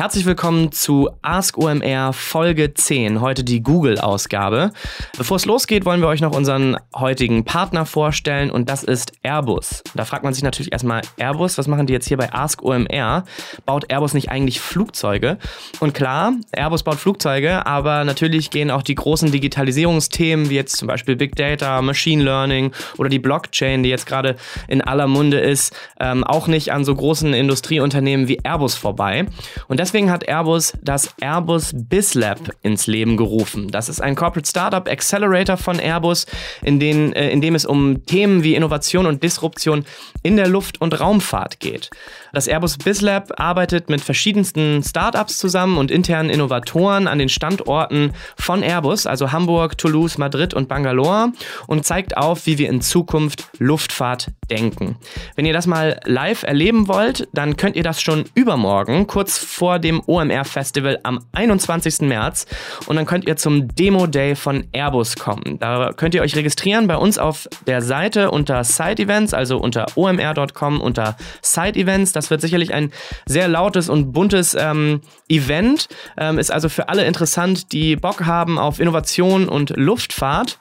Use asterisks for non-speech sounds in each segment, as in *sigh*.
Herzlich willkommen zu Ask OMR Folge 10, heute die Google-Ausgabe. Bevor es losgeht, wollen wir euch noch unseren heutigen Partner vorstellen und das ist Airbus. Da fragt man sich natürlich erstmal, Airbus, was machen die jetzt hier bei Ask OMR? Baut Airbus nicht eigentlich Flugzeuge? Und klar, Airbus baut Flugzeuge, aber natürlich gehen auch die großen Digitalisierungsthemen, wie jetzt zum Beispiel Big Data, Machine Learning oder die Blockchain, die jetzt gerade in aller Munde ist, ähm, auch nicht an so großen Industrieunternehmen wie Airbus vorbei. Und das deswegen hat Airbus das Airbus BizLab ins Leben gerufen. Das ist ein Corporate Startup Accelerator von Airbus, in, den, äh, in dem es um Themen wie Innovation und Disruption in der Luft- und Raumfahrt geht. Das Airbus BizLab arbeitet mit verschiedensten Startups zusammen und internen Innovatoren an den Standorten von Airbus, also Hamburg, Toulouse, Madrid und Bangalore und zeigt auf, wie wir in Zukunft Luftfahrt denken. Wenn ihr das mal live erleben wollt, dann könnt ihr das schon übermorgen, kurz vor dem OMR Festival am 21. März. Und dann könnt ihr zum Demo Day von Airbus kommen. Da könnt ihr euch registrieren bei uns auf der Seite unter Side Events, also unter omr.com unter Side Events. Das wird sicherlich ein sehr lautes und buntes ähm, Event. Ähm, ist also für alle interessant, die Bock haben auf Innovation und Luftfahrt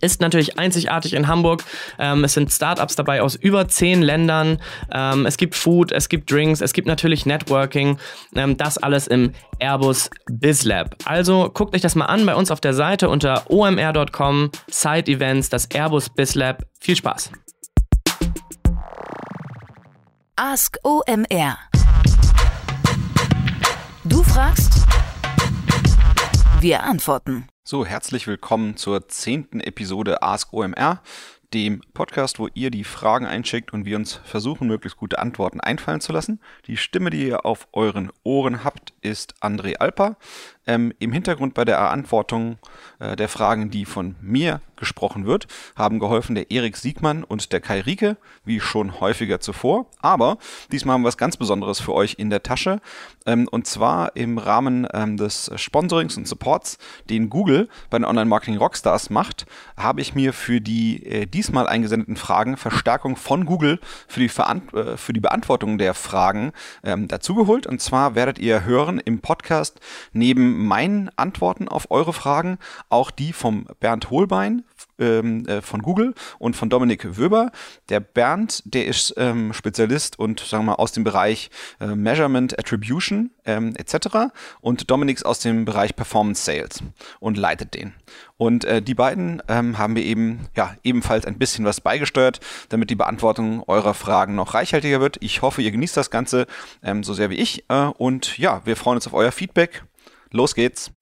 ist natürlich einzigartig in Hamburg. Ähm, es sind Startups dabei aus über zehn Ländern. Ähm, es gibt Food, es gibt Drinks, es gibt natürlich Networking. Ähm, das alles im Airbus BizLab. Also guckt euch das mal an bei uns auf der Seite unter omr.com, Side Events, das Airbus BizLab. Viel Spaß. Ask OMR. Du fragst, wir antworten. So, herzlich willkommen zur zehnten Episode Ask OMR, dem Podcast, wo ihr die Fragen einschickt und wir uns versuchen, möglichst gute Antworten einfallen zu lassen. Die Stimme, die ihr auf euren Ohren habt, ist André Alper. Ähm, Im Hintergrund bei der Beantwortung äh, der Fragen, die von mir gesprochen wird, haben geholfen der Erik Siegmann und der Kai Rieke, wie schon häufiger zuvor. Aber diesmal haben wir was ganz Besonderes für euch in der Tasche. Ähm, und zwar im Rahmen ähm, des Sponsorings und Supports, den Google bei den Online-Marketing Rockstars macht, habe ich mir für die äh, diesmal eingesendeten Fragen Verstärkung von Google für die, Veran äh, für die Beantwortung der Fragen ähm, dazugeholt. Und zwar werdet ihr hören im Podcast neben meinen Antworten auf eure Fragen, auch die vom Bernd Holbein ähm, äh, von Google und von Dominik Wöber. Der Bernd, der ist ähm, Spezialist und sagen wir mal aus dem Bereich äh, Measurement, Attribution ähm, etc. Und Dominik ist aus dem Bereich Performance Sales und leitet den. Und äh, die beiden ähm, haben wir eben ja ebenfalls ein bisschen was beigesteuert, damit die Beantwortung eurer Fragen noch reichhaltiger wird. Ich hoffe, ihr genießt das Ganze ähm, so sehr wie ich. Äh, und ja, wir freuen uns auf euer Feedback. Los geht's.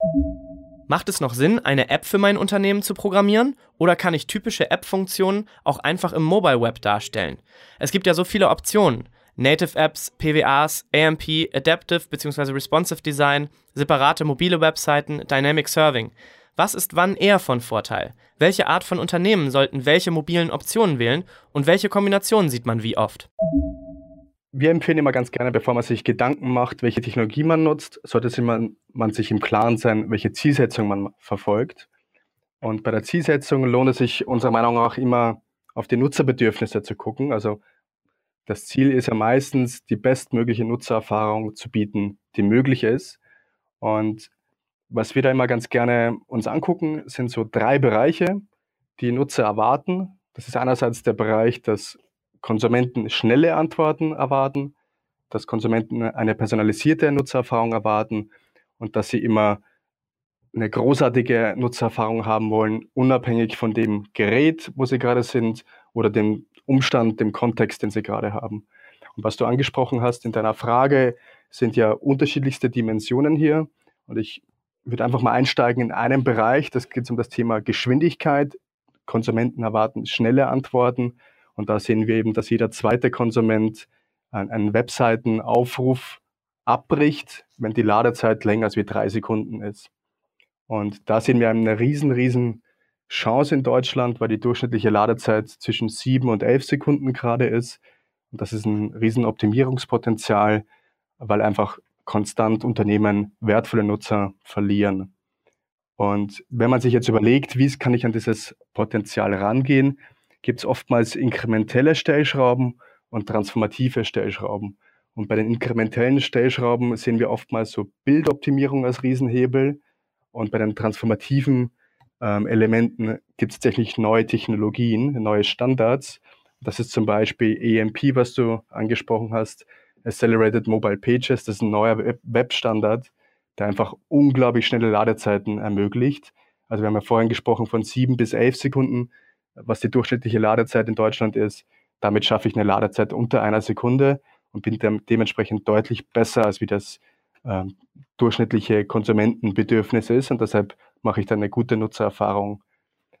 Macht es noch Sinn, eine App für mein Unternehmen zu programmieren? Oder kann ich typische App-Funktionen auch einfach im Mobile Web darstellen? Es gibt ja so viele Optionen. Native Apps, PWAs, AMP, Adaptive bzw. Responsive Design, separate mobile Webseiten, Dynamic Serving. Was ist wann eher von Vorteil? Welche Art von Unternehmen sollten welche mobilen Optionen wählen und welche Kombinationen sieht man wie oft? Wir empfehlen immer ganz gerne, bevor man sich Gedanken macht, welche Technologie man nutzt, sollte man, man sich im Klaren sein, welche Zielsetzung man verfolgt. Und bei der Zielsetzung lohnt es sich unserer Meinung nach immer auf die Nutzerbedürfnisse zu gucken. Also das Ziel ist ja meistens, die bestmögliche Nutzererfahrung zu bieten, die möglich ist. Und was wir da immer ganz gerne uns angucken, sind so drei Bereiche, die Nutzer erwarten. Das ist einerseits der Bereich des Konsumenten schnelle Antworten erwarten, dass Konsumenten eine personalisierte Nutzererfahrung erwarten und dass sie immer eine großartige Nutzererfahrung haben wollen, unabhängig von dem Gerät, wo sie gerade sind oder dem Umstand, dem Kontext, den sie gerade haben. Und was du angesprochen hast in deiner Frage, sind ja unterschiedlichste Dimensionen hier. Und ich würde einfach mal einsteigen in einen Bereich, das geht um das Thema Geschwindigkeit. Konsumenten erwarten schnelle Antworten. Und da sehen wir eben, dass jeder zweite Konsument einen Webseitenaufruf abbricht, wenn die Ladezeit länger als wie drei Sekunden ist. Und da sehen wir eine riesen, riesen Chance in Deutschland, weil die durchschnittliche Ladezeit zwischen sieben und elf Sekunden gerade ist. Und das ist ein riesen Optimierungspotenzial, weil einfach konstant Unternehmen wertvolle Nutzer verlieren. Und wenn man sich jetzt überlegt, wie kann ich an dieses Potenzial rangehen, gibt es oftmals inkrementelle Stellschrauben und transformative Stellschrauben. Und bei den inkrementellen Stellschrauben sehen wir oftmals so Bildoptimierung als Riesenhebel. Und bei den transformativen ähm, Elementen gibt es tatsächlich neue Technologien, neue Standards. Das ist zum Beispiel EMP, was du angesprochen hast, Accelerated Mobile Pages. Das ist ein neuer Webstandard, der einfach unglaublich schnelle Ladezeiten ermöglicht. Also wir haben ja vorhin gesprochen von sieben bis elf Sekunden, was die durchschnittliche Ladezeit in Deutschland ist. Damit schaffe ich eine Ladezeit unter einer Sekunde und bin dem, dementsprechend deutlich besser, als wie das äh, durchschnittliche Konsumentenbedürfnis ist. Und deshalb mache ich dann eine gute Nutzererfahrung.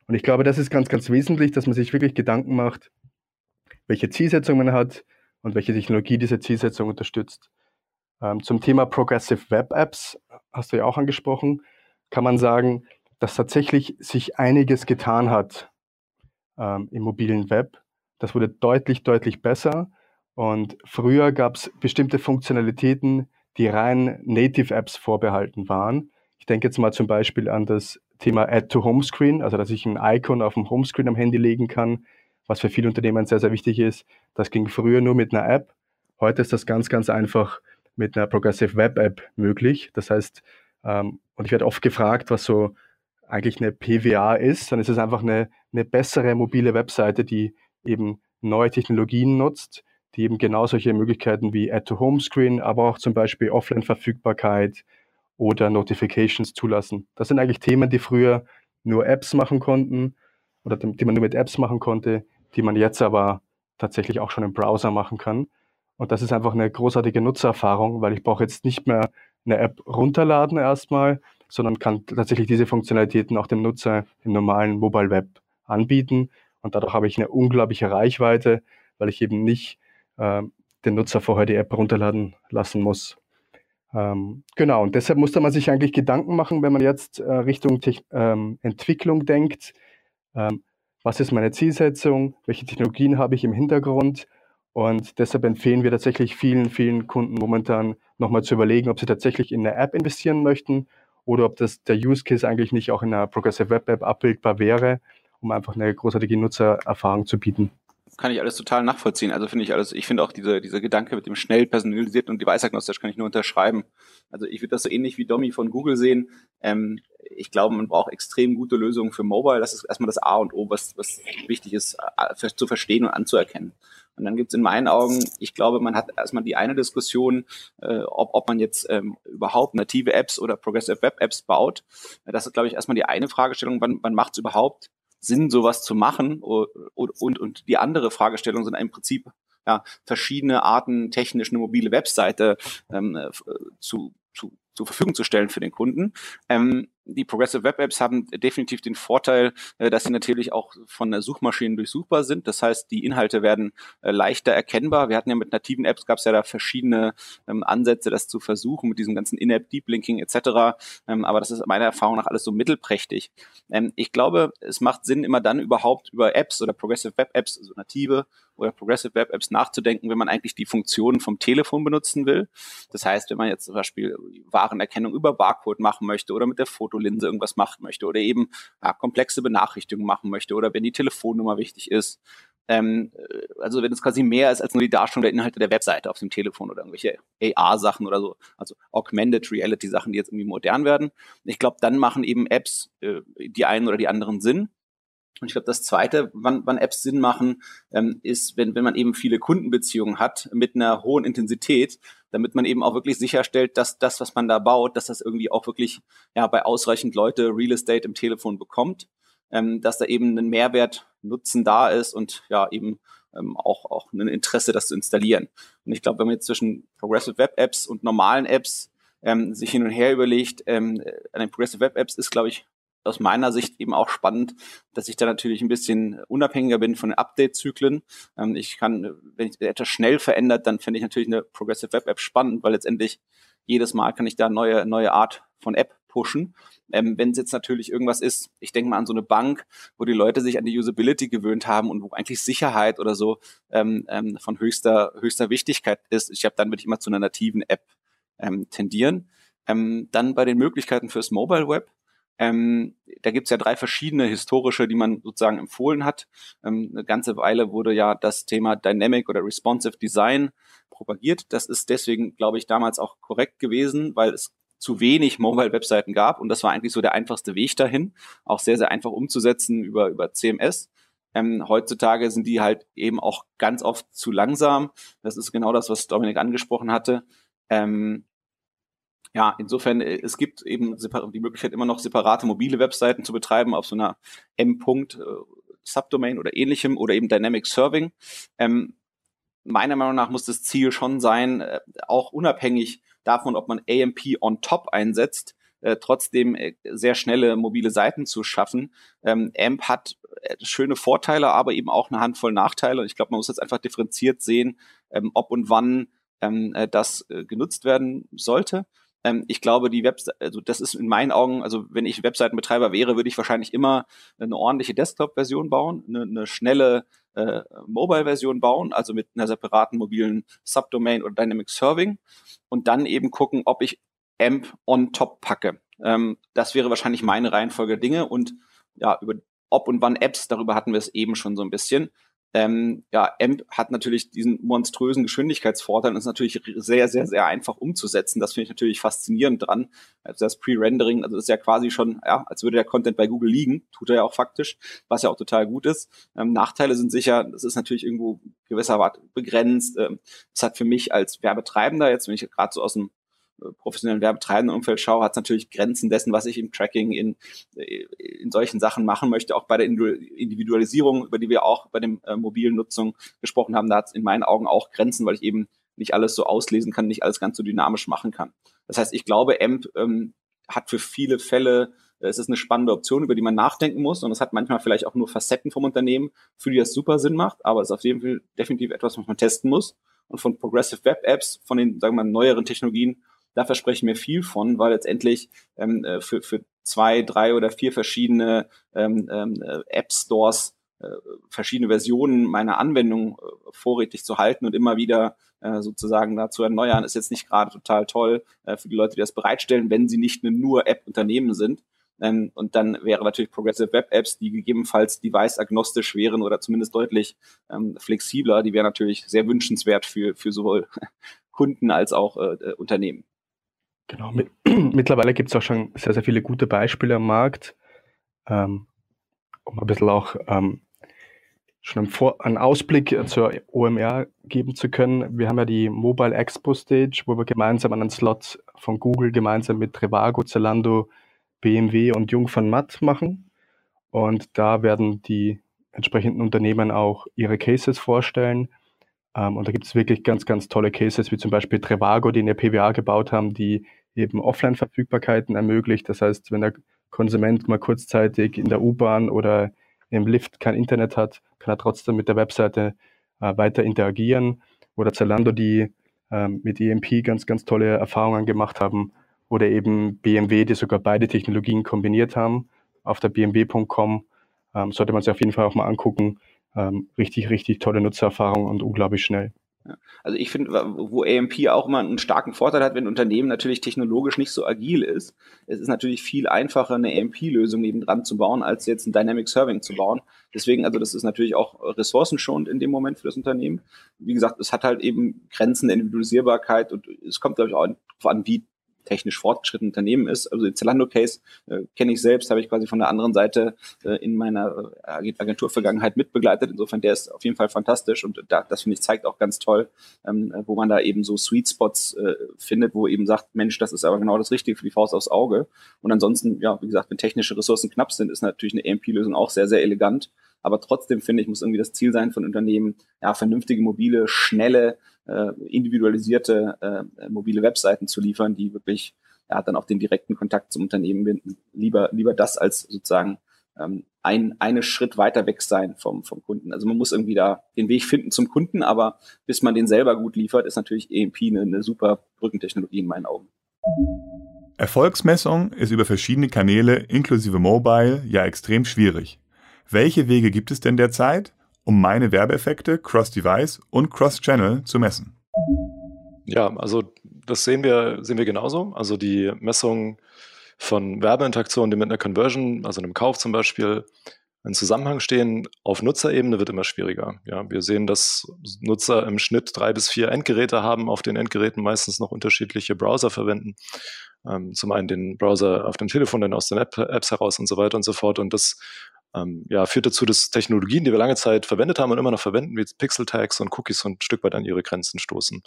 Und ich glaube, das ist ganz, ganz wesentlich, dass man sich wirklich Gedanken macht, welche Zielsetzung man hat und welche Technologie diese Zielsetzung unterstützt. Ähm, zum Thema Progressive Web Apps, hast du ja auch angesprochen, kann man sagen, dass tatsächlich sich einiges getan hat ähm, im mobilen Web. Das wurde deutlich, deutlich besser. Und früher gab es bestimmte Funktionalitäten, die rein Native-Apps vorbehalten waren. Ich denke jetzt mal zum Beispiel an das Thema Add to Homescreen, also dass ich ein Icon auf dem Homescreen am Handy legen kann, was für viele Unternehmen sehr, sehr wichtig ist. Das ging früher nur mit einer App. Heute ist das ganz, ganz einfach mit einer Progressive Web App möglich. Das heißt, ähm, und ich werde oft gefragt, was so eigentlich eine PWA ist, dann ist es einfach eine, eine bessere mobile Webseite, die eben neue Technologien nutzt, die eben genau solche Möglichkeiten wie Add-to-Home-Screen, aber auch zum Beispiel Offline-Verfügbarkeit oder Notifications zulassen. Das sind eigentlich Themen, die früher nur Apps machen konnten oder die man nur mit Apps machen konnte, die man jetzt aber tatsächlich auch schon im Browser machen kann. Und das ist einfach eine großartige Nutzererfahrung, weil ich brauche jetzt nicht mehr eine App runterladen erstmal, sondern kann tatsächlich diese Funktionalitäten auch dem Nutzer im normalen Mobile Web anbieten. Und dadurch habe ich eine unglaubliche Reichweite, weil ich eben nicht äh, den Nutzer vorher die App runterladen lassen muss. Ähm, genau, und deshalb musste man sich eigentlich Gedanken machen, wenn man jetzt äh, Richtung Te ähm, Entwicklung denkt. Ähm, was ist meine Zielsetzung? Welche Technologien habe ich im Hintergrund? Und deshalb empfehlen wir tatsächlich vielen, vielen Kunden momentan nochmal zu überlegen, ob sie tatsächlich in eine App investieren möchten oder ob das der Use Case eigentlich nicht auch in einer Progressive Web App abbildbar wäre, um einfach eine großartige Nutzererfahrung zu bieten kann ich alles total nachvollziehen. Also finde ich alles, ich finde auch diese, diese Gedanke mit dem schnell personalisierten und device-agnostisch kann ich nur unterschreiben. Also ich würde das so ähnlich wie Domi von Google sehen. Ähm, ich glaube, man braucht extrem gute Lösungen für Mobile. Das ist erstmal das A und O, was, was wichtig ist, äh, zu verstehen und anzuerkennen. Und dann gibt es in meinen Augen, ich glaube, man hat erstmal die eine Diskussion, äh, ob, ob man jetzt ähm, überhaupt native Apps oder Progressive Web Apps baut. Das ist, glaube ich, erstmal die eine Fragestellung, wann, wann macht es überhaupt Sinn, sowas zu machen? Und, und, und die andere Fragestellung sind im Prinzip ja, verschiedene Arten, technisch eine mobile Webseite ähm, äh, zu, zu zur Verfügung zu stellen für den Kunden. Ähm, die Progressive Web Apps haben definitiv den Vorteil, äh, dass sie natürlich auch von der Suchmaschinen durchsuchbar sind. Das heißt, die Inhalte werden äh, leichter erkennbar. Wir hatten ja mit nativen Apps gab es ja da verschiedene ähm, Ansätze, das zu versuchen mit diesem ganzen In-App Deep Linking etc. Ähm, aber das ist meiner Erfahrung nach alles so mittelprächtig. Ähm, ich glaube, es macht Sinn, immer dann überhaupt über Apps oder Progressive Web Apps, also native oder Progressive Web Apps nachzudenken, wenn man eigentlich die Funktionen vom Telefon benutzen will. Das heißt, wenn man jetzt zum Beispiel Warenerkennung über Barcode machen möchte oder mit der Fotolinse irgendwas machen möchte oder eben ja, komplexe Benachrichtigungen machen möchte oder wenn die Telefonnummer wichtig ist. Ähm, äh, also wenn es quasi mehr ist als nur die Darstellung der Inhalte der Webseite auf dem Telefon oder irgendwelche AR-Sachen oder so, also Augmented Reality-Sachen, die jetzt irgendwie modern werden. Ich glaube, dann machen eben Apps äh, die einen oder die anderen Sinn. Und ich glaube, das Zweite, wann, wann Apps Sinn machen, ähm, ist, wenn, wenn man eben viele Kundenbeziehungen hat mit einer hohen Intensität, damit man eben auch wirklich sicherstellt, dass das, was man da baut, dass das irgendwie auch wirklich ja bei ausreichend Leute Real Estate im Telefon bekommt, ähm, dass da eben ein Mehrwert Nutzen da ist und ja eben ähm, auch, auch ein Interesse, das zu installieren. Und ich glaube, wenn man jetzt zwischen Progressive Web Apps und normalen Apps ähm, sich hin und her überlegt, ähm, an den Progressive Web Apps ist, glaube ich, aus meiner Sicht eben auch spannend, dass ich da natürlich ein bisschen unabhängiger bin von den Update-Zyklen. Ähm, ich kann, wenn ich etwas schnell verändert, dann finde ich natürlich eine Progressive Web App spannend, weil letztendlich jedes Mal kann ich da neue, neue Art von App pushen. Ähm, wenn es jetzt natürlich irgendwas ist, ich denke mal an so eine Bank, wo die Leute sich an die Usability gewöhnt haben und wo eigentlich Sicherheit oder so ähm, ähm, von höchster, höchster Wichtigkeit ist, ich habe dann würde ich immer zu einer nativen App ähm, tendieren. Ähm, dann bei den Möglichkeiten fürs Mobile Web ähm, da gibt's ja drei verschiedene historische, die man sozusagen empfohlen hat. Ähm, eine ganze Weile wurde ja das Thema Dynamic oder Responsive Design propagiert. Das ist deswegen, glaube ich, damals auch korrekt gewesen, weil es zu wenig Mobile-Webseiten gab und das war eigentlich so der einfachste Weg dahin, auch sehr, sehr einfach umzusetzen über, über CMS. Ähm, heutzutage sind die halt eben auch ganz oft zu langsam. Das ist genau das, was Dominik angesprochen hatte. Ähm, ja, insofern, äh, es gibt eben die Möglichkeit, immer noch separate mobile Webseiten zu betreiben auf so einer M. -Punkt, Subdomain oder ähnlichem oder eben Dynamic Serving. Ähm, meiner Meinung nach muss das Ziel schon sein, äh, auch unabhängig davon, ob man AMP on top einsetzt, äh, trotzdem äh, sehr schnelle mobile Seiten zu schaffen. Ähm, AMP hat schöne Vorteile, aber eben auch eine Handvoll Nachteile. Und ich glaube, man muss jetzt einfach differenziert sehen, ähm, ob und wann ähm, äh, das genutzt werden sollte. Ähm, ich glaube, die Webseite, also das ist in meinen Augen, also wenn ich Webseitenbetreiber wäre, würde ich wahrscheinlich immer eine ordentliche Desktop-Version bauen, eine, eine schnelle äh, Mobile-Version bauen, also mit einer separaten mobilen Subdomain oder Dynamic Serving und dann eben gucken, ob ich AMP on top packe. Ähm, das wäre wahrscheinlich meine Reihenfolge Dinge und ja, über ob und wann Apps, darüber hatten wir es eben schon so ein bisschen. Ähm, ja, AMP hat natürlich diesen monströsen Geschwindigkeitsvorteil und ist natürlich sehr, sehr, sehr einfach umzusetzen. Das finde ich natürlich faszinierend dran. Also das Pre-Rendering, also das ist ja quasi schon, ja, als würde der Content bei Google liegen, tut er ja auch faktisch, was ja auch total gut ist. Ähm, Nachteile sind sicher, das ist natürlich irgendwo gewissermaßen begrenzt. Ähm, das hat für mich als Werbetreibender, jetzt wenn ich gerade so aus dem professionellen werbetreibenden Umfeld schaue, hat es natürlich Grenzen dessen, was ich im Tracking in, äh, in solchen Sachen machen möchte, auch bei der Individualisierung, über die wir auch bei dem äh, mobilen Nutzung gesprochen haben, da hat es in meinen Augen auch Grenzen, weil ich eben nicht alles so auslesen kann, nicht alles ganz so dynamisch machen kann. Das heißt, ich glaube, AMP ähm, hat für viele Fälle äh, es ist eine spannende Option, über die man nachdenken muss. Und es hat manchmal vielleicht auch nur Facetten vom Unternehmen, für die das super Sinn macht. Aber es ist auf jeden Fall definitiv etwas, was man testen muss. Und von Progressive Web Apps, von den, sagen wir mal, neueren Technologien, da verspreche ich mir viel von, weil letztendlich ähm, äh, für, für zwei, drei oder vier verschiedene ähm, ähm, äh, App-Stores äh, verschiedene Versionen meiner Anwendung äh, vorrätig zu halten und immer wieder äh, sozusagen da zu erneuern, ist jetzt nicht gerade total toll äh, für die Leute, die das bereitstellen, wenn sie nicht nur App-Unternehmen sind. Ähm, und dann wäre natürlich Progressive Web Apps, die gegebenenfalls device-agnostisch wären oder zumindest deutlich ähm, flexibler, die wäre natürlich sehr wünschenswert für, für sowohl *laughs* Kunden als auch äh, Unternehmen. Genau, mit, *clears throat* mittlerweile gibt es auch schon sehr, sehr viele gute Beispiele am Markt, ähm, um ein bisschen auch ähm, schon einen, Vor einen Ausblick zur OMR geben zu können. Wir haben ja die Mobile Expo Stage, wo wir gemeinsam einen Slot von Google gemeinsam mit Trivago, Zalando, BMW und Jung von Matt machen. Und da werden die entsprechenden Unternehmen auch ihre Cases vorstellen. Ähm, und da gibt es wirklich ganz, ganz tolle Cases, wie zum Beispiel Trevago, die eine PWA gebaut haben, die eben Offline-Verfügbarkeiten ermöglicht. Das heißt, wenn der Konsument mal kurzzeitig in der U-Bahn oder im Lift kein Internet hat, kann er trotzdem mit der Webseite äh, weiter interagieren. Oder Zalando, die ähm, mit EMP ganz, ganz tolle Erfahrungen gemacht haben. Oder eben BMW, die sogar beide Technologien kombiniert haben. Auf der bmw.com ähm, sollte man sich auf jeden Fall auch mal angucken ähm, richtig, richtig tolle Nutzererfahrung und unglaublich schnell. Also ich finde, wo AMP auch immer einen starken Vorteil hat, wenn ein Unternehmen natürlich technologisch nicht so agil ist. Es ist natürlich viel einfacher, eine AMP-Lösung nebendran zu bauen, als jetzt ein Dynamic Serving zu bauen. Deswegen, also das ist natürlich auch ressourcenschonend in dem Moment für das Unternehmen. Wie gesagt, es hat halt eben Grenzen der Individualisierbarkeit und es kommt, glaube ich, auch an, wie technisch fortgeschrittenen Unternehmen ist. Also den Zalando-Case äh, kenne ich selbst, habe ich quasi von der anderen Seite äh, in meiner äh, Agenturvergangenheit mitbegleitet. Insofern, der ist auf jeden Fall fantastisch und da, das finde ich zeigt auch ganz toll, ähm, wo man da eben so Sweet Spots äh, findet, wo eben sagt, Mensch, das ist aber genau das Richtige für die Faust aufs Auge. Und ansonsten, ja, wie gesagt, wenn technische Ressourcen knapp sind, ist natürlich eine AMP-Lösung auch sehr, sehr elegant. Aber trotzdem finde ich, muss irgendwie das Ziel sein von Unternehmen, ja, vernünftige, mobile, schnelle, äh, individualisierte äh, mobile Webseiten zu liefern, die wirklich ja, dann auch den direkten Kontakt zum Unternehmen binden. Lieber, lieber das als sozusagen ähm, ein eine Schritt weiter weg sein vom, vom Kunden. Also man muss irgendwie da den Weg finden zum Kunden, aber bis man den selber gut liefert, ist natürlich EMP eine, eine super Brückentechnologie in meinen Augen. Erfolgsmessung ist über verschiedene Kanäle inklusive Mobile ja extrem schwierig. Welche Wege gibt es denn derzeit, um meine Werbeeffekte Cross-Device und Cross-Channel zu messen? Ja, also das sehen wir, sehen wir genauso. Also die Messung von Werbeinteraktionen, die mit einer Conversion, also einem Kauf zum Beispiel, in Zusammenhang stehen auf Nutzerebene wird immer schwieriger. Ja, wir sehen, dass Nutzer im Schnitt drei bis vier Endgeräte haben, auf den Endgeräten meistens noch unterschiedliche Browser verwenden. Ähm, zum einen den Browser auf dem Telefon, dann aus den App Apps heraus und so weiter und so fort. Und das ähm, ja, führt dazu, dass Technologien, die wir lange Zeit verwendet haben und immer noch verwenden, wie Pixel Tags und Cookies, ein Stück weit an ihre Grenzen stoßen.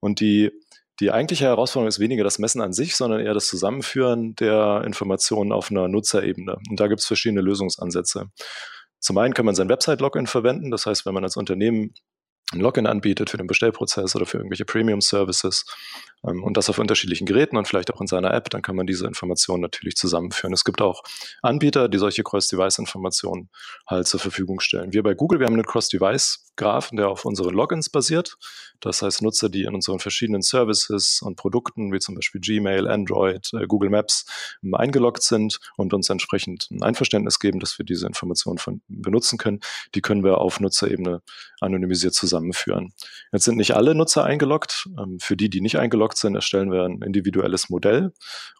Und die die eigentliche Herausforderung ist weniger das Messen an sich, sondern eher das Zusammenführen der Informationen auf einer Nutzerebene. Und da gibt es verschiedene Lösungsansätze. Zum einen kann man sein Website-Login verwenden. Das heißt, wenn man als Unternehmen ein Login anbietet für den Bestellprozess oder für irgendwelche Premium-Services ähm, und das auf unterschiedlichen Geräten und vielleicht auch in seiner App, dann kann man diese Informationen natürlich zusammenführen. Es gibt auch Anbieter, die solche Cross-Device-Informationen halt zur Verfügung stellen. Wir bei Google, wir haben einen Cross-Device-Graphen, der auf unseren Logins basiert. Das heißt, Nutzer, die in unseren verschiedenen Services und Produkten, wie zum Beispiel Gmail, Android, äh, Google Maps, ähm, eingeloggt sind und uns entsprechend ein Einverständnis geben, dass wir diese Informationen von, benutzen können, die können wir auf Nutzerebene anonymisiert zusammenführen. Jetzt sind nicht alle Nutzer eingeloggt. Ähm, für die, die nicht eingeloggt sind, erstellen wir ein individuelles Modell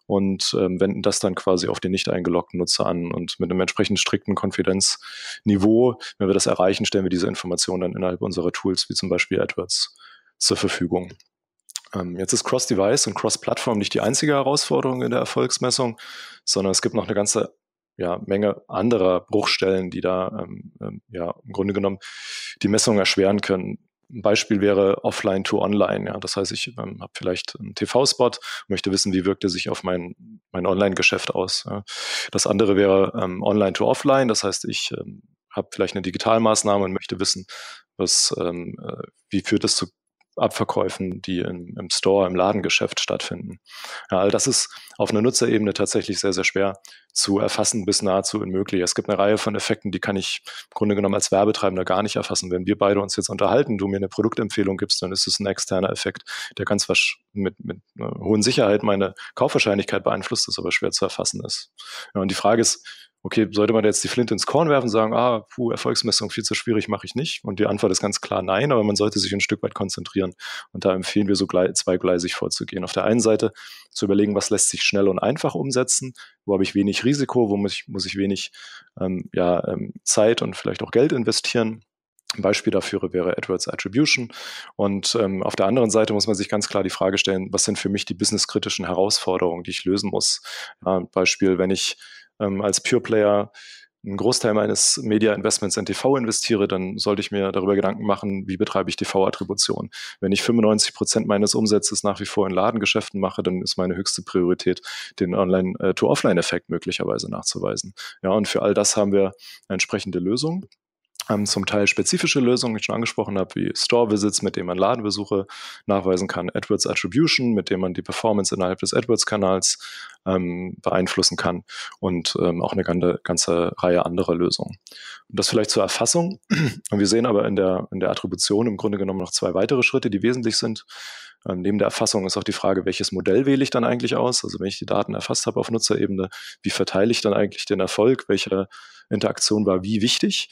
und ähm, wenden das dann quasi auf den nicht eingeloggten Nutzer an. Und mit einem entsprechend strikten Konfidenzniveau, wenn wir das erreichen, stellen wir diese Informationen dann innerhalb unserer Tools, wie zum Beispiel AdWords, zur Verfügung. Ähm, jetzt ist Cross-Device und Cross-Plattform nicht die einzige Herausforderung in der Erfolgsmessung, sondern es gibt noch eine ganze ja, Menge anderer Bruchstellen, die da ähm, ähm, ja im Grunde genommen die Messung erschweren können. Ein Beispiel wäre Offline to Online. Ja. Das heißt, ich ähm, habe vielleicht einen TV-Spot, möchte wissen, wie wirkt er sich auf mein, mein Online-Geschäft aus. Ja. Das andere wäre ähm, Online to Offline. Das heißt, ich ähm, habe vielleicht eine Digitalmaßnahme und möchte wissen, was, ähm, äh, wie führt es zu Abverkäufen, die im, im Store, im Ladengeschäft stattfinden. Ja, all das ist auf einer Nutzerebene tatsächlich sehr, sehr schwer zu erfassen, bis nahezu unmöglich. Es gibt eine Reihe von Effekten, die kann ich im Grunde genommen als Werbetreibender gar nicht erfassen. Wenn wir beide uns jetzt unterhalten, du mir eine Produktempfehlung gibst, dann ist es ein externer Effekt, der ganz mit, mit hohen Sicherheit meine Kaufwahrscheinlichkeit beeinflusst, das aber schwer zu erfassen ist. Ja, und die Frage ist, okay, sollte man jetzt die Flinte ins Korn werfen und sagen, ah, puh, Erfolgsmessung viel zu schwierig, mache ich nicht? Und die Antwort ist ganz klar nein, aber man sollte sich ein Stück weit konzentrieren. Und da empfehlen wir so zweigleisig vorzugehen. Auf der einen Seite zu überlegen, was lässt sich schnell und einfach umsetzen, wo habe ich wenig Risiko, wo muss ich, muss ich wenig ähm, ja, ähm, Zeit und vielleicht auch Geld investieren. Ein Beispiel dafür wäre AdWords Attribution. Und ähm, auf der anderen Seite muss man sich ganz klar die Frage stellen, was sind für mich die businesskritischen Herausforderungen, die ich lösen muss? Ja, Beispiel, wenn ich ähm, als Pure Player einen Großteil meines Media Investments in TV investiere, dann sollte ich mir darüber Gedanken machen, wie betreibe ich TV-Attribution. Wenn ich 95 Prozent meines Umsatzes nach wie vor in Ladengeschäften mache, dann ist meine höchste Priorität, den Online-to-Offline-Effekt möglicherweise nachzuweisen. Ja, und für all das haben wir entsprechende Lösungen ähm, zum Teil spezifische Lösungen, die ich schon angesprochen habe, wie Store Visits, mit denen man Ladenbesuche nachweisen kann, AdWords Attribution, mit dem man die Performance innerhalb des AdWords-Kanals ähm, beeinflussen kann und ähm, auch eine ganze, ganze Reihe anderer Lösungen. Und das vielleicht zur Erfassung. Und wir sehen aber in der, in der Attribution im Grunde genommen noch zwei weitere Schritte, die wesentlich sind. Ähm, neben der Erfassung ist auch die Frage, welches Modell wähle ich dann eigentlich aus? Also wenn ich die Daten erfasst habe auf Nutzerebene, wie verteile ich dann eigentlich den Erfolg? Welche Interaktion war wie wichtig?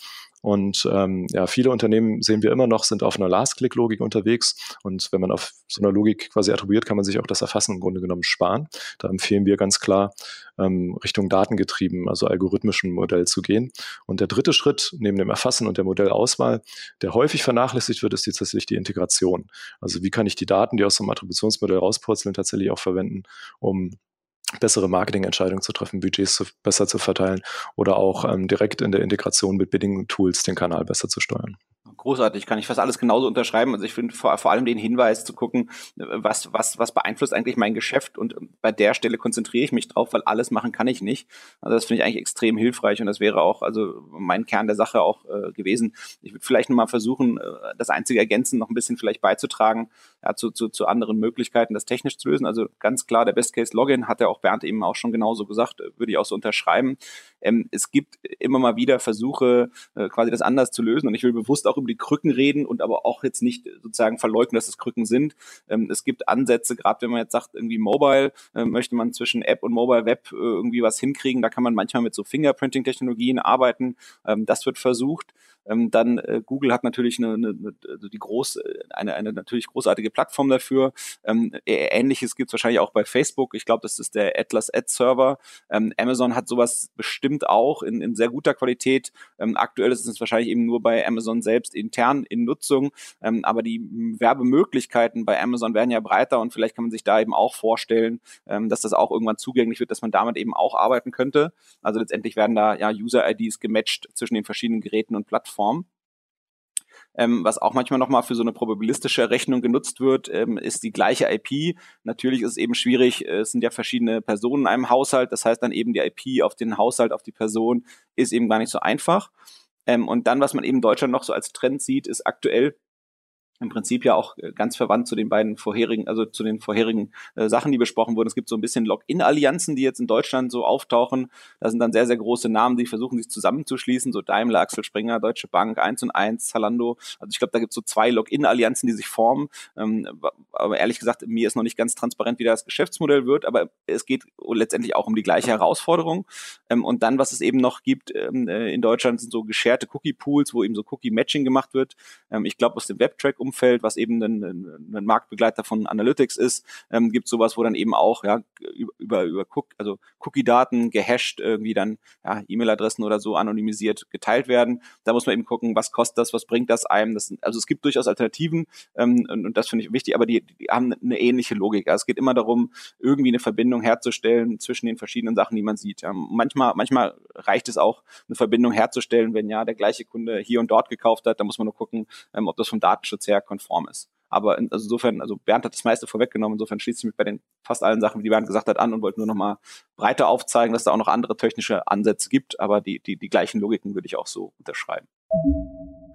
Und ähm, ja, viele Unternehmen sehen wir immer noch, sind auf einer Last-Click-Logik unterwegs. Und wenn man auf so einer Logik quasi attribuiert, kann man sich auch das Erfassen im Grunde genommen sparen. Da empfehlen wir ganz klar, ähm, Richtung datengetrieben, also algorithmischen Modell zu gehen. Und der dritte Schritt neben dem Erfassen und der Modellauswahl, der häufig vernachlässigt wird, ist tatsächlich die Integration. Also wie kann ich die Daten, die aus so einem Attributionsmodell rauspurzeln, tatsächlich auch verwenden, um bessere Marketingentscheidungen zu treffen, Budgets zu, besser zu verteilen oder auch ähm, direkt in der Integration mit Bidding-Tools den Kanal besser zu steuern. Großartig, kann ich fast alles genauso unterschreiben. Also ich finde vor, vor allem den Hinweis zu gucken, was, was, was beeinflusst eigentlich mein Geschäft und bei der Stelle konzentriere ich mich drauf, weil alles machen kann ich nicht. Also das finde ich eigentlich extrem hilfreich und das wäre auch also mein Kern der Sache auch äh, gewesen. Ich würde vielleicht nochmal versuchen, äh, das einzige Ergänzen noch ein bisschen vielleicht beizutragen ja, zu, zu, zu anderen Möglichkeiten, das technisch zu lösen. Also ganz klar, der Best Case Login hat ja auch Bernd eben auch schon genauso gesagt, würde ich auch so unterschreiben. Ähm, es gibt immer mal wieder Versuche, äh, quasi das anders zu lösen und ich will bewusst auch über die Krücken reden und aber auch jetzt nicht sozusagen verleugnen, dass es Krücken sind. Ähm, es gibt Ansätze, gerade wenn man jetzt sagt, irgendwie Mobile, äh, möchte man zwischen App und Mobile Web äh, irgendwie was hinkriegen. Da kann man manchmal mit so Fingerprinting-Technologien arbeiten. Ähm, das wird versucht. Ähm, dann äh, Google hat natürlich eine, eine, also die groß, eine, eine natürlich großartige Plattform dafür. Ähm, Ähnliches gibt es wahrscheinlich auch bei Facebook. Ich glaube, das ist der Atlas Ad Server. Ähm, Amazon hat sowas bestimmt auch in, in sehr guter Qualität. Ähm, aktuell ist es wahrscheinlich eben nur bei Amazon selbst intern in Nutzung. Ähm, aber die Werbemöglichkeiten bei Amazon werden ja breiter und vielleicht kann man sich da eben auch vorstellen, ähm, dass das auch irgendwann zugänglich wird, dass man damit eben auch arbeiten könnte. Also letztendlich werden da ja User-IDs gematcht zwischen den verschiedenen Geräten und Plattformen. Ähm, was auch manchmal nochmal für so eine probabilistische Rechnung genutzt wird, ähm, ist die gleiche IP. Natürlich ist es eben schwierig, äh, es sind ja verschiedene Personen in einem Haushalt, das heißt dann eben die IP auf den Haushalt, auf die Person ist eben gar nicht so einfach. Ähm, und dann, was man eben in Deutschland noch so als Trend sieht, ist aktuell, im Prinzip ja auch äh, ganz verwandt zu den beiden vorherigen, also zu den vorherigen äh, Sachen, die besprochen wurden. Es gibt so ein bisschen Login-Allianzen, die jetzt in Deutschland so auftauchen. Da sind dann sehr, sehr große Namen, die versuchen, sich zusammenzuschließen. So Daimler, Axel Springer, Deutsche Bank, 1 und 1, Zalando. Also ich glaube, da gibt es so zwei Login-Allianzen, die sich formen. Ähm, aber ehrlich gesagt, mir ist noch nicht ganz transparent, wie das Geschäftsmodell wird, aber es geht letztendlich auch um die gleiche Herausforderung. Ähm, und dann, was es eben noch gibt ähm, äh, in Deutschland, sind so gescherte Cookie-Pools, wo eben so Cookie-Matching gemacht wird. Ähm, ich glaube, aus dem Webtrack Umfeld, was eben ein, ein Marktbegleiter von Analytics ist, ähm, gibt sowas, wo dann eben auch ja, über, über Cook, also Cookie-Daten gehasht irgendwie dann ja, E-Mail-Adressen oder so anonymisiert geteilt werden. Da muss man eben gucken, was kostet das, was bringt das einem. Das, also es gibt durchaus Alternativen ähm, und, und das finde ich wichtig, aber die, die haben eine ähnliche Logik. Also es geht immer darum, irgendwie eine Verbindung herzustellen zwischen den verschiedenen Sachen, die man sieht. Ja, manchmal, manchmal reicht es auch, eine Verbindung herzustellen, wenn ja der gleiche Kunde hier und dort gekauft hat. Da muss man nur gucken, ähm, ob das vom Datenschutz her her konform ist. Aber in, also insofern, also Bernd hat das meiste vorweggenommen, insofern schließe ich mich bei den fast allen Sachen, die Bernd gesagt hat, an und wollte nur noch mal breiter aufzeigen, dass da auch noch andere technische Ansätze gibt, aber die, die, die gleichen Logiken würde ich auch so unterschreiben.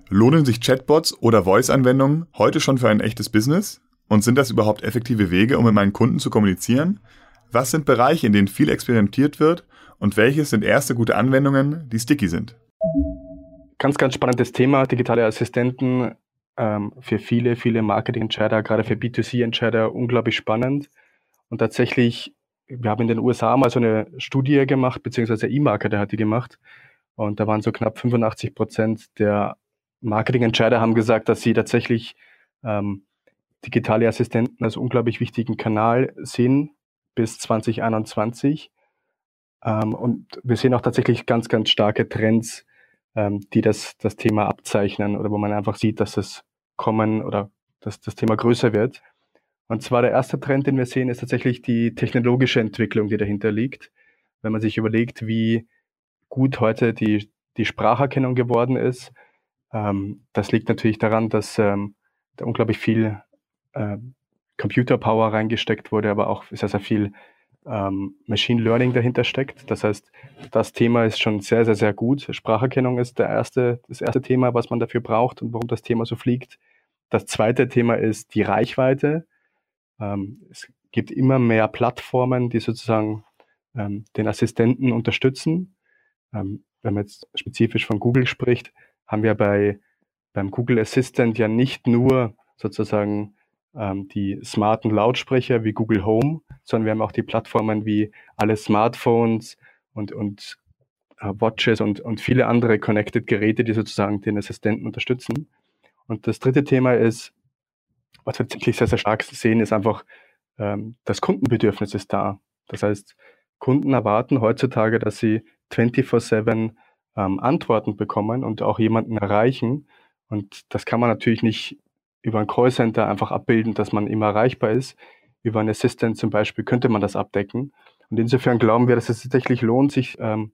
Lohnen sich Chatbots oder Voice-Anwendungen heute schon für ein echtes Business? Und sind das überhaupt effektive Wege, um mit meinen Kunden zu kommunizieren? Was sind Bereiche, in denen viel experimentiert wird? Und welches sind erste gute Anwendungen, die sticky sind? Ganz, ganz spannendes Thema, digitale Assistenten ähm, für viele, viele Marketing-Entscheider, gerade für B2C-Entscheider unglaublich spannend. Und tatsächlich, wir haben in den USA mal so eine Studie gemacht, beziehungsweise E-Marketer hat die gemacht. Und da waren so knapp 85 Prozent der Marketing-Entscheider haben gesagt, dass sie tatsächlich ähm, digitale Assistenten als unglaublich wichtigen Kanal sehen bis 2021. Ähm, und wir sehen auch tatsächlich ganz, ganz starke Trends ähm, die das, das Thema abzeichnen oder wo man einfach sieht, dass es kommen oder dass das Thema größer wird. Und zwar der erste Trend, den wir sehen, ist tatsächlich die technologische Entwicklung, die dahinter liegt. Wenn man sich überlegt, wie gut heute die, die Spracherkennung geworden ist, ähm, das liegt natürlich daran, dass ähm, da unglaublich viel äh, Computer Power reingesteckt wurde, aber auch sehr, sehr viel ähm, Machine Learning dahinter steckt. Das heißt, das Thema ist schon sehr, sehr, sehr gut. Spracherkennung ist der erste, das erste Thema, was man dafür braucht und warum das Thema so fliegt. Das zweite Thema ist die Reichweite. Ähm, es gibt immer mehr Plattformen, die sozusagen ähm, den Assistenten unterstützen. Ähm, wenn man jetzt spezifisch von Google spricht, haben wir bei beim Google Assistant ja nicht nur sozusagen ähm, die smarten Lautsprecher wie Google Home, sondern wir haben auch die Plattformen wie alle Smartphones und, und äh, Watches und, und viele andere Connected Geräte, die sozusagen den Assistenten unterstützen. Und das dritte Thema ist, was wir wirklich sehr, sehr stark sehen, ist einfach, ähm, das Kundenbedürfnis ist da. Das heißt, Kunden erwarten heutzutage, dass sie 24-7 ähm, Antworten bekommen und auch jemanden erreichen. Und das kann man natürlich nicht über ein Callcenter einfach abbilden, dass man immer erreichbar ist. Über ein Assistant zum Beispiel könnte man das abdecken. Und insofern glauben wir, dass es tatsächlich lohnt, sich ähm,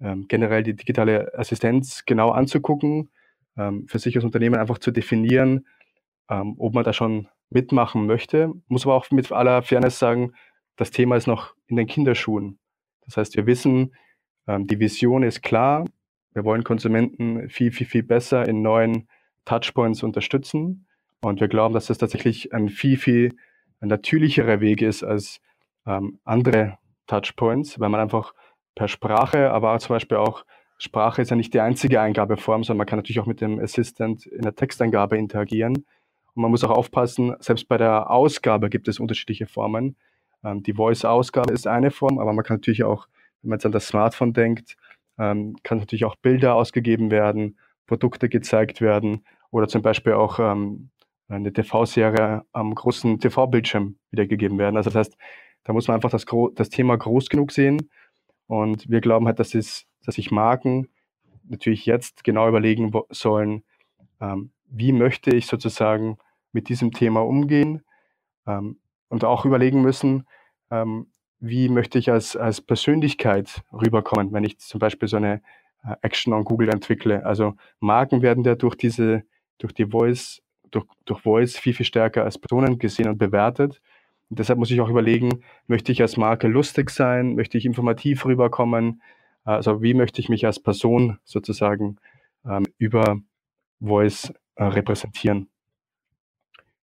ähm, generell die digitale Assistenz genau anzugucken, ähm, für sich als Unternehmen einfach zu definieren, ähm, ob man da schon mitmachen möchte. Muss aber auch mit aller Fairness sagen, das Thema ist noch in den Kinderschuhen. Das heißt, wir wissen, ähm, die Vision ist klar. Wir wollen Konsumenten viel, viel, viel besser in neuen Touchpoints unterstützen. Und wir glauben, dass das tatsächlich ein viel, viel natürlicherer Weg ist als ähm, andere Touchpoints, weil man einfach per Sprache, aber zum Beispiel auch Sprache ist ja nicht die einzige Eingabeform, sondern man kann natürlich auch mit dem Assistant in der Texteingabe interagieren. Und man muss auch aufpassen, selbst bei der Ausgabe gibt es unterschiedliche Formen. Ähm, die Voice-Ausgabe ist eine Form, aber man kann natürlich auch, wenn man jetzt an das Smartphone denkt, ähm, kann natürlich auch Bilder ausgegeben werden Produkte gezeigt werden oder zum Beispiel auch ähm, eine TV-Serie am großen TV-Bildschirm wiedergegeben werden. Also das heißt, da muss man einfach das, das Thema groß genug sehen. Und wir glauben halt, dass, es, dass sich Marken natürlich jetzt genau überlegen sollen, ähm, wie möchte ich sozusagen mit diesem Thema umgehen ähm, und auch überlegen müssen, ähm, wie möchte ich als, als Persönlichkeit rüberkommen, wenn ich zum Beispiel so eine äh, Action on Google entwickle. Also Marken werden ja durch diese, durch die Voice, durch, durch Voice viel, viel stärker als Personen gesehen und bewertet. Und deshalb muss ich auch überlegen, möchte ich als Marke lustig sein, möchte ich informativ rüberkommen, also wie möchte ich mich als Person sozusagen ähm, über Voice äh, repräsentieren.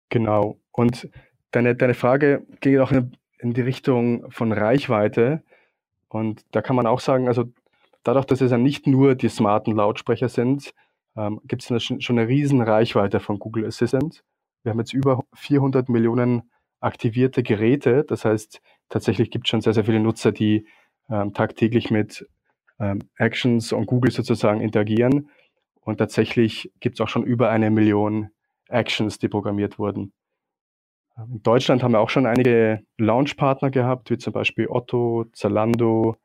Genau. Und deine, deine Frage geht auch in, in die Richtung von Reichweite. Und da kann man auch sagen, also dadurch, dass es ja nicht nur die smarten Lautsprecher sind, ähm, gibt es schon, eine riesen Reichweite von Google Assistant. Wir haben jetzt über 400 Millionen aktivierte Geräte. Das heißt, tatsächlich gibt es schon sehr, sehr viele Nutzer, die ähm, tagtäglich mit ähm, Actions und Google sozusagen interagieren. Und tatsächlich gibt es auch schon über eine Million Actions, die programmiert wurden. Ähm, in Deutschland haben wir auch schon einige Launchpartner gehabt, wie zum Beispiel Otto, Zalando,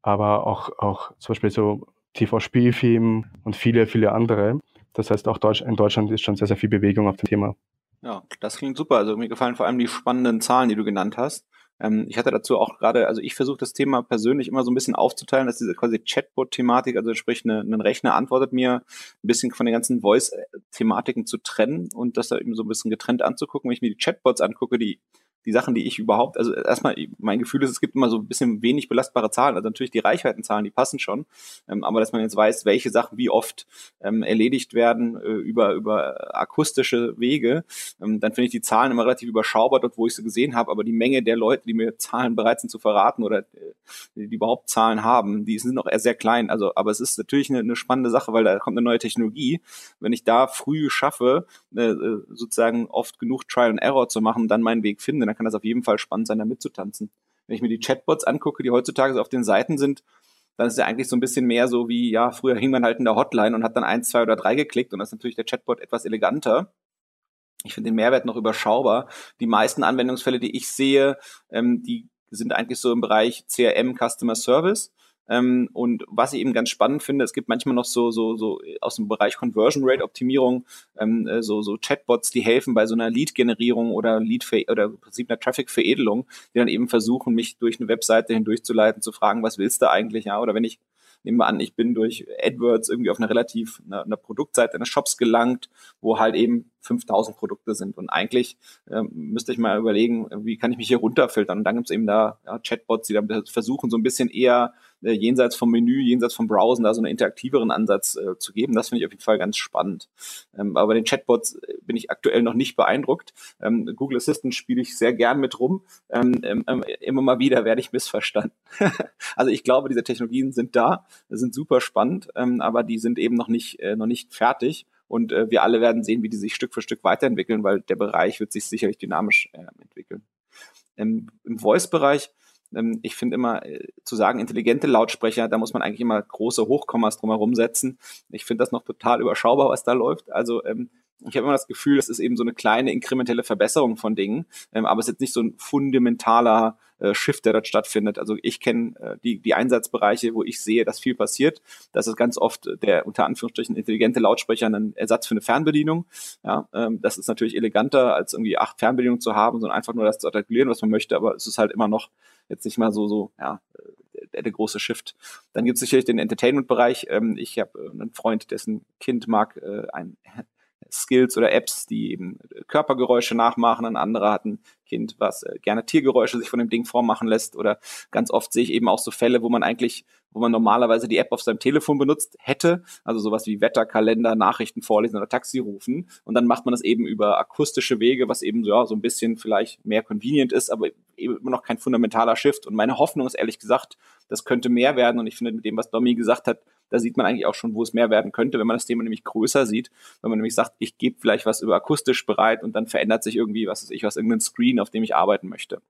aber auch, auch zum Beispiel so TV-Spielfilm und viele, viele andere. Das heißt, auch Deutsch, in Deutschland ist schon sehr, sehr viel Bewegung auf dem Thema. Ja, das klingt super. Also mir gefallen vor allem die spannenden Zahlen, die du genannt hast. Ähm, ich hatte dazu auch gerade, also ich versuche das Thema persönlich immer so ein bisschen aufzuteilen, dass diese quasi Chatbot-Thematik, also sprich, eine, ein Rechner antwortet mir, ein bisschen von den ganzen Voice-Thematiken zu trennen und das da eben so ein bisschen getrennt anzugucken. Wenn ich mir die Chatbots angucke, die die Sachen, die ich überhaupt, also erstmal, mein Gefühl ist, es gibt immer so ein bisschen wenig belastbare Zahlen. Also natürlich die Reichweitenzahlen, die passen schon. Ähm, aber dass man jetzt weiß, welche Sachen wie oft ähm, erledigt werden äh, über, über akustische Wege, ähm, dann finde ich die Zahlen immer relativ überschaubar dort, wo ich sie gesehen habe. Aber die Menge der Leute, die mir Zahlen bereit sind zu verraten oder äh, die überhaupt Zahlen haben, die sind noch eher sehr klein. Also, aber es ist natürlich eine, eine spannende Sache, weil da kommt eine neue Technologie. Wenn ich da früh schaffe, äh, sozusagen oft genug Trial and Error zu machen, dann meinen Weg finde, dann kann das auf jeden Fall spannend sein, da mitzutanzen. Wenn ich mir die Chatbots angucke, die heutzutage so auf den Seiten sind, dann ist ja eigentlich so ein bisschen mehr so wie, ja, früher hing man halt in der Hotline und hat dann eins, zwei oder drei geklickt und das ist natürlich der Chatbot etwas eleganter. Ich finde den Mehrwert noch überschaubar. Die meisten Anwendungsfälle, die ich sehe, ähm, die sind eigentlich so im Bereich CRM Customer Service. Ähm, und was ich eben ganz spannend finde, es gibt manchmal noch so, so, so aus dem Bereich Conversion Rate Optimierung, ähm, äh, so, so Chatbots, die helfen bei so einer Lead-Generierung oder Lead oder im Prinzip einer Traffic-Veredelung, die dann eben versuchen, mich durch eine Webseite hindurchzuleiten, zu fragen, was willst du eigentlich, ja, oder wenn ich nehmen wir an, ich bin durch AdWords irgendwie auf eine relativ, eine, eine Produktseite eines Shops gelangt, wo halt eben 5000 Produkte sind. Und eigentlich ähm, müsste ich mal überlegen, wie kann ich mich hier runterfiltern? Und dann gibt es eben da ja, Chatbots, die dann versuchen, so ein bisschen eher äh, jenseits vom Menü, jenseits vom Browsen, da so einen interaktiveren Ansatz äh, zu geben. Das finde ich auf jeden Fall ganz spannend. Ähm, aber bei den Chatbots äh, bin ich aktuell noch nicht beeindruckt. Ähm, Google Assistant spiele ich sehr gern mit rum. Ähm, ähm, ähm immer mal wieder werde ich missverstanden. *laughs* also ich glaube, diese Technologien sind da, sind super spannend, ähm, aber die sind eben noch nicht, äh, noch nicht fertig. Und äh, wir alle werden sehen, wie die sich Stück für Stück weiterentwickeln, weil der Bereich wird sich sicherlich dynamisch äh, entwickeln. Ähm, Im Voice-Bereich, ähm, ich finde immer äh, zu sagen, intelligente Lautsprecher, da muss man eigentlich immer große Hochkommas drumherum setzen. Ich finde das noch total überschaubar, was da läuft. Also ähm, ich habe immer das Gefühl, es ist eben so eine kleine inkrementelle Verbesserung von Dingen, ähm, aber es ist jetzt nicht so ein fundamentaler äh, Shift, der dort stattfindet. Also ich kenne äh, die, die Einsatzbereiche, wo ich sehe, dass viel passiert. Das ist ganz oft der unter Anführungsstrichen intelligente Lautsprecher ein Ersatz für eine Fernbedienung. Ja, ähm, das ist natürlich eleganter, als irgendwie acht Fernbedienungen zu haben, sondern einfach nur das zu artikulieren, was man möchte, aber es ist halt immer noch jetzt nicht mal so, so, ja, der, der große Shift. Dann gibt es sicherlich den Entertainment-Bereich. Ähm, ich habe äh, einen Freund, dessen Kind mag äh, ein *laughs* Skills oder Apps, die eben Körpergeräusche nachmachen. Ein anderer hat ein Kind, was äh, gerne Tiergeräusche sich von dem Ding vormachen lässt. Oder ganz oft sehe ich eben auch so Fälle, wo man eigentlich, wo man normalerweise die App auf seinem Telefon benutzt hätte. Also sowas wie Wetterkalender, Nachrichten vorlesen oder Taxi rufen. Und dann macht man das eben über akustische Wege, was eben ja, so ein bisschen vielleicht mehr convenient ist, aber eben immer noch kein fundamentaler Shift. Und meine Hoffnung ist ehrlich gesagt, das könnte mehr werden. Und ich finde mit dem, was Domi gesagt hat, da sieht man eigentlich auch schon, wo es mehr werden könnte, wenn man das Thema nämlich größer sieht. Wenn man nämlich sagt, ich gebe vielleicht was über akustisch bereit und dann verändert sich irgendwie, was weiß ich, was irgendein Screen, auf dem ich arbeiten möchte.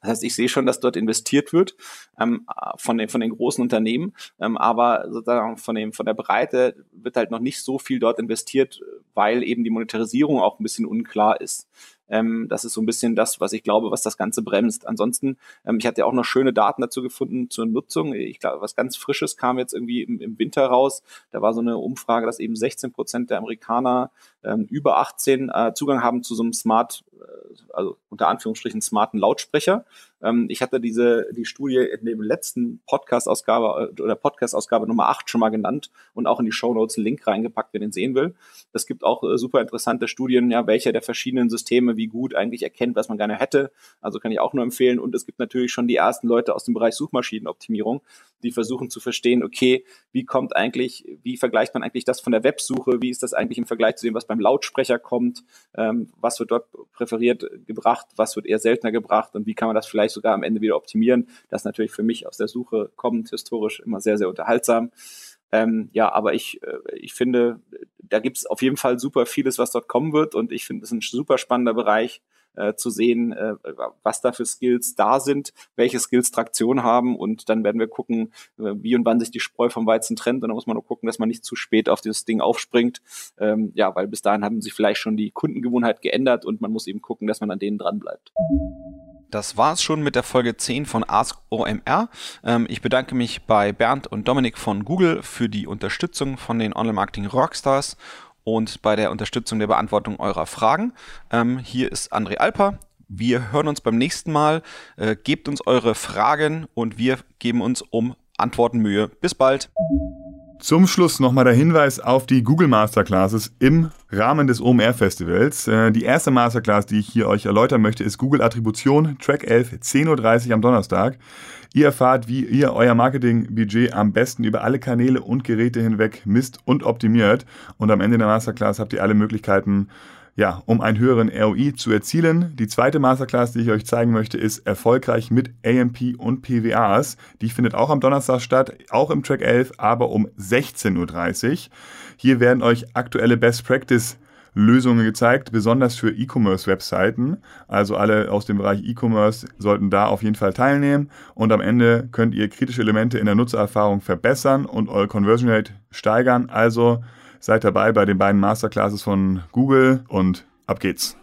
Das heißt, ich sehe schon, dass dort investiert wird ähm, von, den, von den großen Unternehmen, ähm, aber sozusagen von, dem, von der Breite wird halt noch nicht so viel dort investiert, weil eben die Monetarisierung auch ein bisschen unklar ist. Ähm, das ist so ein bisschen das, was ich glaube, was das Ganze bremst. Ansonsten, ähm, ich hatte ja auch noch schöne Daten dazu gefunden zur Nutzung. Ich glaube, was ganz Frisches kam jetzt irgendwie im, im Winter raus. Da war so eine Umfrage, dass eben 16 Prozent der Amerikaner ähm, über 18 äh, Zugang haben zu so einem Smart, äh, also unter Anführungsstrichen smarten Lautsprecher. Ähm, ich hatte diese die Studie in dem letzten Podcast-Ausgabe äh, oder Podcast-Ausgabe Nummer 8 schon mal genannt und auch in die Show Notes einen Link reingepackt, wer den sehen will. Es gibt auch äh, super interessante Studien, ja, welcher der verschiedenen Systeme wie gut eigentlich erkennt, was man gerne hätte. Also kann ich auch nur empfehlen. Und es gibt natürlich schon die ersten Leute aus dem Bereich Suchmaschinenoptimierung, die versuchen zu verstehen, okay, wie kommt eigentlich, wie vergleicht man eigentlich das von der Websuche, wie ist das eigentlich im Vergleich zu dem, was beim Lautsprecher kommt, ähm, was wird dort präferiert gebracht, was wird eher seltener gebracht? Und wie kann man das vielleicht sogar am Ende wieder optimieren. Das ist natürlich für mich aus der Suche kommend historisch immer sehr, sehr unterhaltsam. Ähm, ja, aber ich, äh, ich finde, da gibt es auf jeden Fall super vieles, was dort kommen wird. Und ich finde es ein super spannender Bereich äh, zu sehen, äh, was da für Skills da sind, welche Skills Traktion haben und dann werden wir gucken, äh, wie und wann sich die Spreu vom Weizen trennt und dann muss man nur gucken, dass man nicht zu spät auf dieses Ding aufspringt, ähm, ja, weil bis dahin haben sich vielleicht schon die Kundengewohnheit geändert und man muss eben gucken, dass man an denen dran bleibt. Das war's schon mit der Folge 10 von Ask OMR. Ähm, ich bedanke mich bei Bernd und Dominik von Google für die Unterstützung von den Online-Marketing Rockstars und bei der Unterstützung der Beantwortung eurer Fragen. Ähm, hier ist André Alper. Wir hören uns beim nächsten Mal. Äh, gebt uns eure Fragen und wir geben uns um Antworten Mühe. Bis bald. Zum Schluss nochmal der Hinweis auf die Google Masterclasses im Rahmen des OMR Festivals. Äh, die erste Masterclass, die ich hier euch erläutern möchte, ist Google Attribution, Track 11, 10.30 Uhr am Donnerstag. Ihr erfahrt, wie ihr euer Marketingbudget am besten über alle Kanäle und Geräte hinweg misst und optimiert. Und am Ende der Masterclass habt ihr alle Möglichkeiten, ja, um einen höheren ROI zu erzielen. Die zweite Masterclass, die ich euch zeigen möchte, ist erfolgreich mit AMP und PWAs. Die findet auch am Donnerstag statt, auch im Track 11, aber um 16.30 Uhr. Hier werden euch aktuelle Best Practice Lösungen gezeigt, besonders für E-Commerce-Webseiten. Also alle aus dem Bereich E-Commerce sollten da auf jeden Fall teilnehmen. Und am Ende könnt ihr kritische Elemente in der Nutzererfahrung verbessern und eure Conversion Rate steigern. Also Seid dabei bei den beiden Masterclasses von Google und ab geht's.